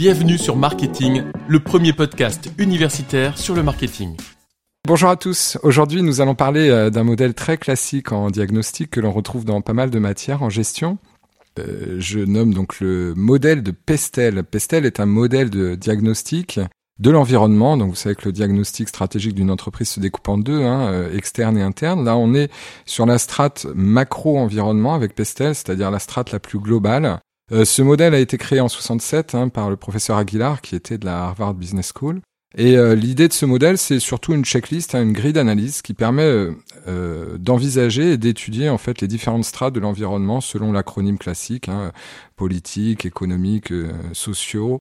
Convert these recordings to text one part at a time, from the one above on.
Bienvenue sur Marketing, le premier podcast universitaire sur le marketing. Bonjour à tous. Aujourd'hui, nous allons parler euh, d'un modèle très classique en diagnostic que l'on retrouve dans pas mal de matières en gestion. Euh, je nomme donc le modèle de Pestel. Pestel est un modèle de diagnostic de l'environnement. Donc vous savez que le diagnostic stratégique d'une entreprise se découpe en deux, hein, euh, externe et interne. Là, on est sur la strate macro-environnement avec Pestel, c'est-à-dire la strate la plus globale. Euh, ce modèle a été créé en 67 hein, par le professeur Aguilar, qui était de la Harvard Business School. Et euh, l'idée de ce modèle, c'est surtout une checklist, hein, une grille d'analyse qui permet euh, d'envisager et d'étudier en fait les différentes strates de l'environnement selon l'acronyme classique hein, politique, économique, sociaux,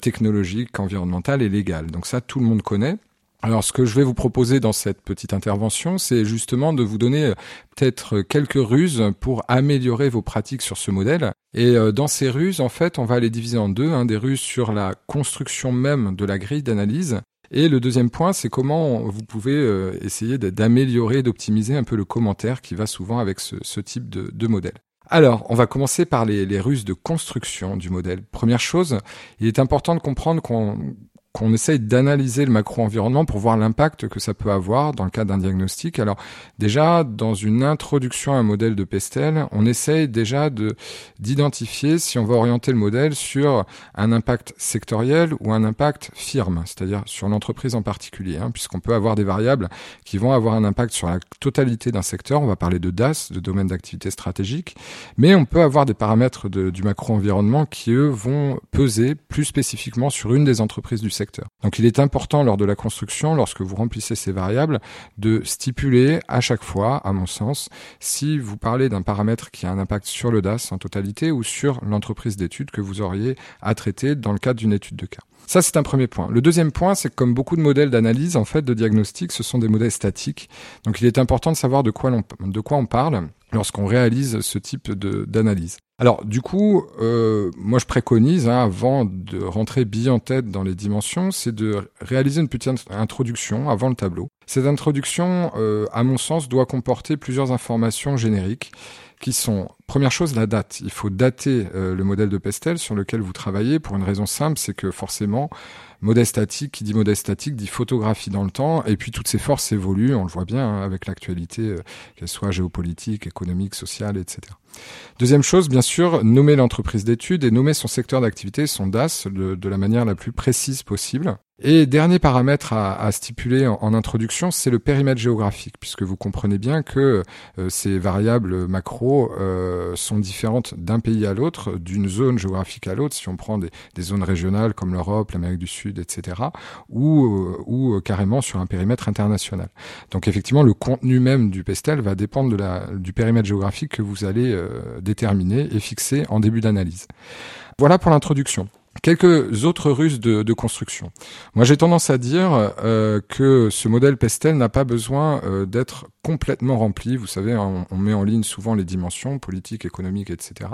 technologique, environnemental et légal. Donc ça, tout le monde connaît. Alors, ce que je vais vous proposer dans cette petite intervention, c'est justement de vous donner euh, peut-être quelques ruses pour améliorer vos pratiques sur ce modèle. Et euh, dans ces ruses, en fait, on va les diviser en deux. Hein, des ruses sur la construction même de la grille d'analyse. Et le deuxième point, c'est comment vous pouvez euh, essayer d'améliorer, d'optimiser un peu le commentaire qui va souvent avec ce, type de, modèle. Alors, on va commencer par les, les ruses de construction du modèle. Première chose, il est important de comprendre qu'on qu'on essaye d'analyser le macro-environnement pour voir l'impact que ça peut avoir dans le cadre d'un diagnostic. Alors déjà, dans une introduction à un modèle de Pestel, on essaye déjà de d'identifier si on va orienter le modèle sur un impact sectoriel ou un impact firme, c'est-à-dire sur l'entreprise en particulier, hein, puisqu'on peut avoir des variables qui vont avoir un impact sur la totalité d'un secteur. On va parler de DAS, de domaine d'activité stratégique, mais on peut avoir des paramètres du macro-environnement qui, eux, vont peser plus spécifiquement sur une des entreprises du secteur donc il est important lors de la construction, lorsque vous remplissez ces variables, de stipuler à chaque fois, à mon sens, si vous parlez d'un paramètre qui a un impact sur le DAS en totalité ou sur l'entreprise d'études que vous auriez à traiter dans le cadre d'une étude de cas. Ça, c'est un premier point. Le deuxième point, c'est que comme beaucoup de modèles d'analyse, en fait, de diagnostic, ce sont des modèles statiques. Donc, il est important de savoir de quoi, on, de quoi on parle lorsqu'on réalise ce type d'analyse. Alors du coup, euh, moi je préconise, hein, avant de rentrer bien en tête dans les dimensions, c'est de réaliser une petite introduction avant le tableau. Cette introduction, euh, à mon sens, doit comporter plusieurs informations génériques qui sont, première chose, la date. Il faut dater euh, le modèle de Pestel sur lequel vous travaillez pour une raison simple, c'est que forcément, modèle statique, qui dit modèle statique, dit photographie dans le temps, et puis toutes ces forces évoluent, on le voit bien hein, avec l'actualité, euh, qu'elle soit géopolitique, économique, sociale, etc. Deuxième chose, bien sûr, nommer l'entreprise d'études et nommer son secteur d'activité, son DAS, de, la manière la plus précise possible. Et dernier paramètre à, stipuler en, introduction, c'est le périmètre géographique, puisque vous comprenez bien que euh, ces variables macro euh, sont différentes d'un pays à l'autre, d'une zone géographique à l'autre, si on prend des, zones régionales comme l'Europe, l'Amérique du Sud, etc., ou, euh, carrément sur un périmètre international. Donc effectivement, le contenu même du pestel va dépendre du périmètre géographique que vous allez déterminer et fixer en début d'analyse. Voilà pour l'introduction. Quelques autres ruses de, construction. Moi, j'ai tendance à dire euh, que ce modèle Pestel n'a pas besoin euh, d'être complètement rempli. Vous savez, on, met en ligne souvent les dimensions politiques, économiques, etc.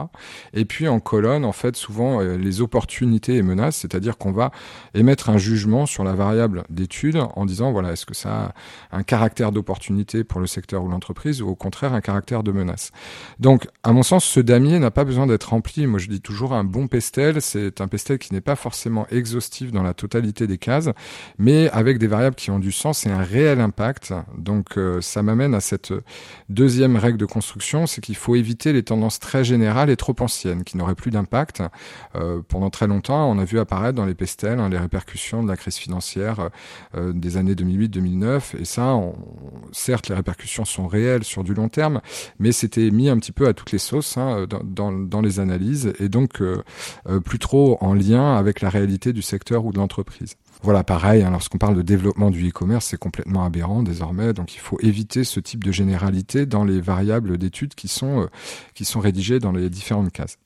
Et puis en colonne, en fait, souvent euh, les opportunités et menaces, c'est-à-dire qu'on va émettre un jugement sur la variable d'étude en disant, voilà, est-ce que ça a un caractère d'opportunité pour le secteur ou l'entreprise ou au contraire un caractère de menace. Donc, à mon sens, ce damier n'a pas besoin d'être rempli. Moi, je dis toujours un bon pestel, c'est un pestel qui n'est pas forcément exhaustif dans la totalité des cases, mais avec des variables qui ont du sens et un réel impact. Donc, euh, ça m'a à cette deuxième règle de construction, c'est qu'il faut éviter les tendances très générales et trop anciennes, qui n'auraient plus d'impact. Euh, pendant très longtemps, on a vu apparaître dans les pestels hein, les répercussions de la crise financière euh, des années 2008-2009, et ça, certes, les répercussions sont réelles sur du long terme, mais c'était mis un petit peu à toutes les sauces hein, dans, dans, les analyses, et donc plus trop en lien avec la réalité du secteur ou de l'entreprise. Voilà, pareil, hein, lorsqu'on parle de développement du e-commerce, c'est complètement aberrant désormais, donc il faut éviter ce type de généralité dans les variables d'études qui sont, euh, qui sont rédigées dans les différentes cases.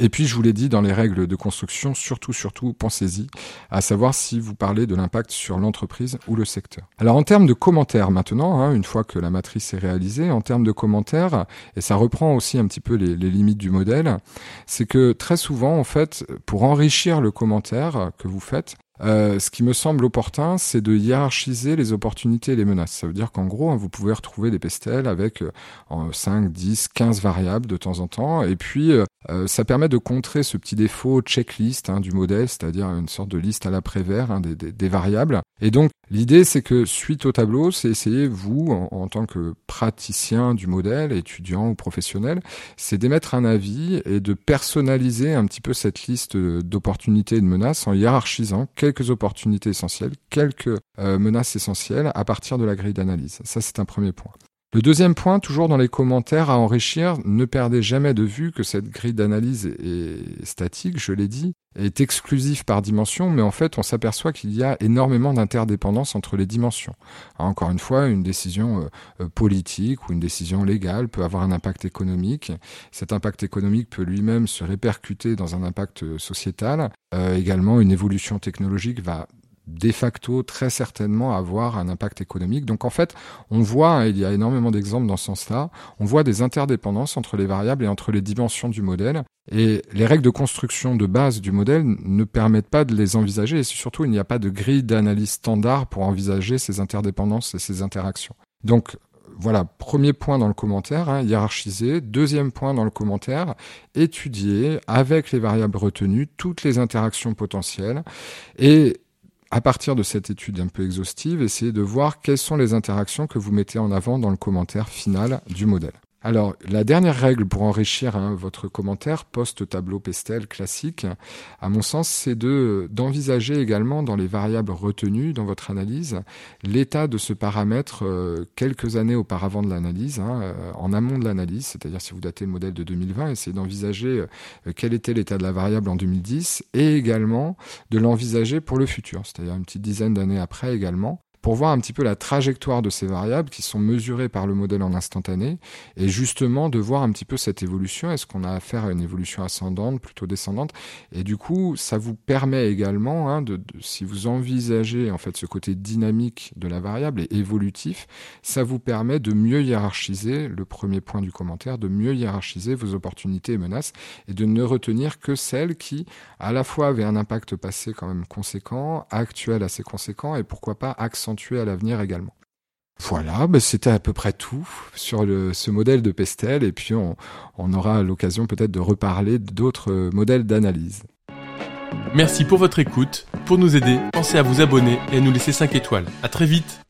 Et puis, je vous l'ai dit, dans les règles de construction, surtout, surtout, pensez-y, à savoir si vous parlez de l'impact sur l'entreprise ou le secteur. Alors, en termes de commentaires maintenant, hein, une fois que la matrice est réalisée, en termes de commentaires, et ça reprend aussi un petit peu les, les limites du modèle, c'est que très souvent, en fait, pour enrichir le commentaire que vous faites, euh, ce qui me semble opportun, c'est de hiérarchiser les opportunités et les menaces. Ça veut dire qu'en gros, hein, vous pouvez retrouver des pestels avec euh, 5, 10, 15 variables de temps en temps, et puis euh, euh, ça permet de contrer ce petit défaut checklist hein, du modèle, c'est-à-dire une sorte de liste à l'après-vert hein, des, variables. Et donc l'idée, c'est que suite au tableau, c'est essayer vous, en, tant que praticien du modèle, étudiant ou professionnel, c'est d'émettre un avis et de personnaliser un petit peu cette liste d'opportunités et de menaces en hiérarchisant quelques opportunités essentielles, quelques euh, menaces essentielles à partir de la grille d'analyse. Ça, c'est un premier point. Le deuxième point, toujours dans les commentaires à enrichir, ne perdez jamais de vue que cette grille d'analyse est statique, je l'ai dit, est exclusive par dimension, mais en fait on s'aperçoit qu'il y a énormément d'interdépendance entre les dimensions. Encore une fois, une décision euh, politique ou une décision légale peut avoir un impact économique. Cet impact économique peut lui-même se répercuter dans un impact sociétal. Euh, également, une évolution technologique va de facto très certainement avoir un impact économique. Donc en fait, on voit, il y a énormément d'exemples dans ce sens-là, on voit des interdépendances entre les variables et entre les dimensions du modèle. Et les règles de construction de base du modèle ne permettent pas de les envisager et surtout il n'y a pas de grille d'analyse standard pour envisager ces interdépendances et ces interactions. Donc voilà, premier point dans le commentaire, hein, hiérarchiser. Deuxième point dans le commentaire, étudier avec les variables retenues toutes les interactions potentielles et à partir de cette étude un peu exhaustive, essayez de voir quelles sont les interactions que vous mettez en avant dans le commentaire final du modèle. Alors, la dernière règle pour enrichir hein, votre commentaire post-tableau Pestel classique, à mon sens, c'est de d'envisager également dans les variables retenues dans votre analyse l'état de ce paramètre euh, quelques années auparavant de l'analyse, hein, euh, en amont de l'analyse, c'est-à-dire si vous datez le modèle de 2020, essayez d'envisager euh, quel était l'état de la variable en 2010 et également de l'envisager pour le futur, c'est-à-dire une petite dizaine d'années après également pour voir un petit peu la trajectoire de ces variables qui sont mesurées par le modèle en instantané et justement de voir un petit peu cette évolution. Est-ce qu'on a affaire à une évolution ascendante, plutôt descendante? Et du coup, ça vous permet également, hein, de, si vous envisagez en fait ce côté dynamique de la variable et évolutif, ça vous permet de mieux hiérarchiser le premier point du commentaire, de mieux hiérarchiser vos opportunités et menaces et de ne retenir que celles qui, à la fois, avaient un impact passé quand même conséquent, actuel assez conséquent et pourquoi pas à l'avenir également. Voilà, bah c'était à peu près tout sur ce modèle de Pestel et puis on, aura l'occasion peut-être de reparler d'autres modèles d'analyse. Merci pour votre écoute. Pour nous aider, pensez à vous abonner et à nous laisser 5 étoiles. À très vite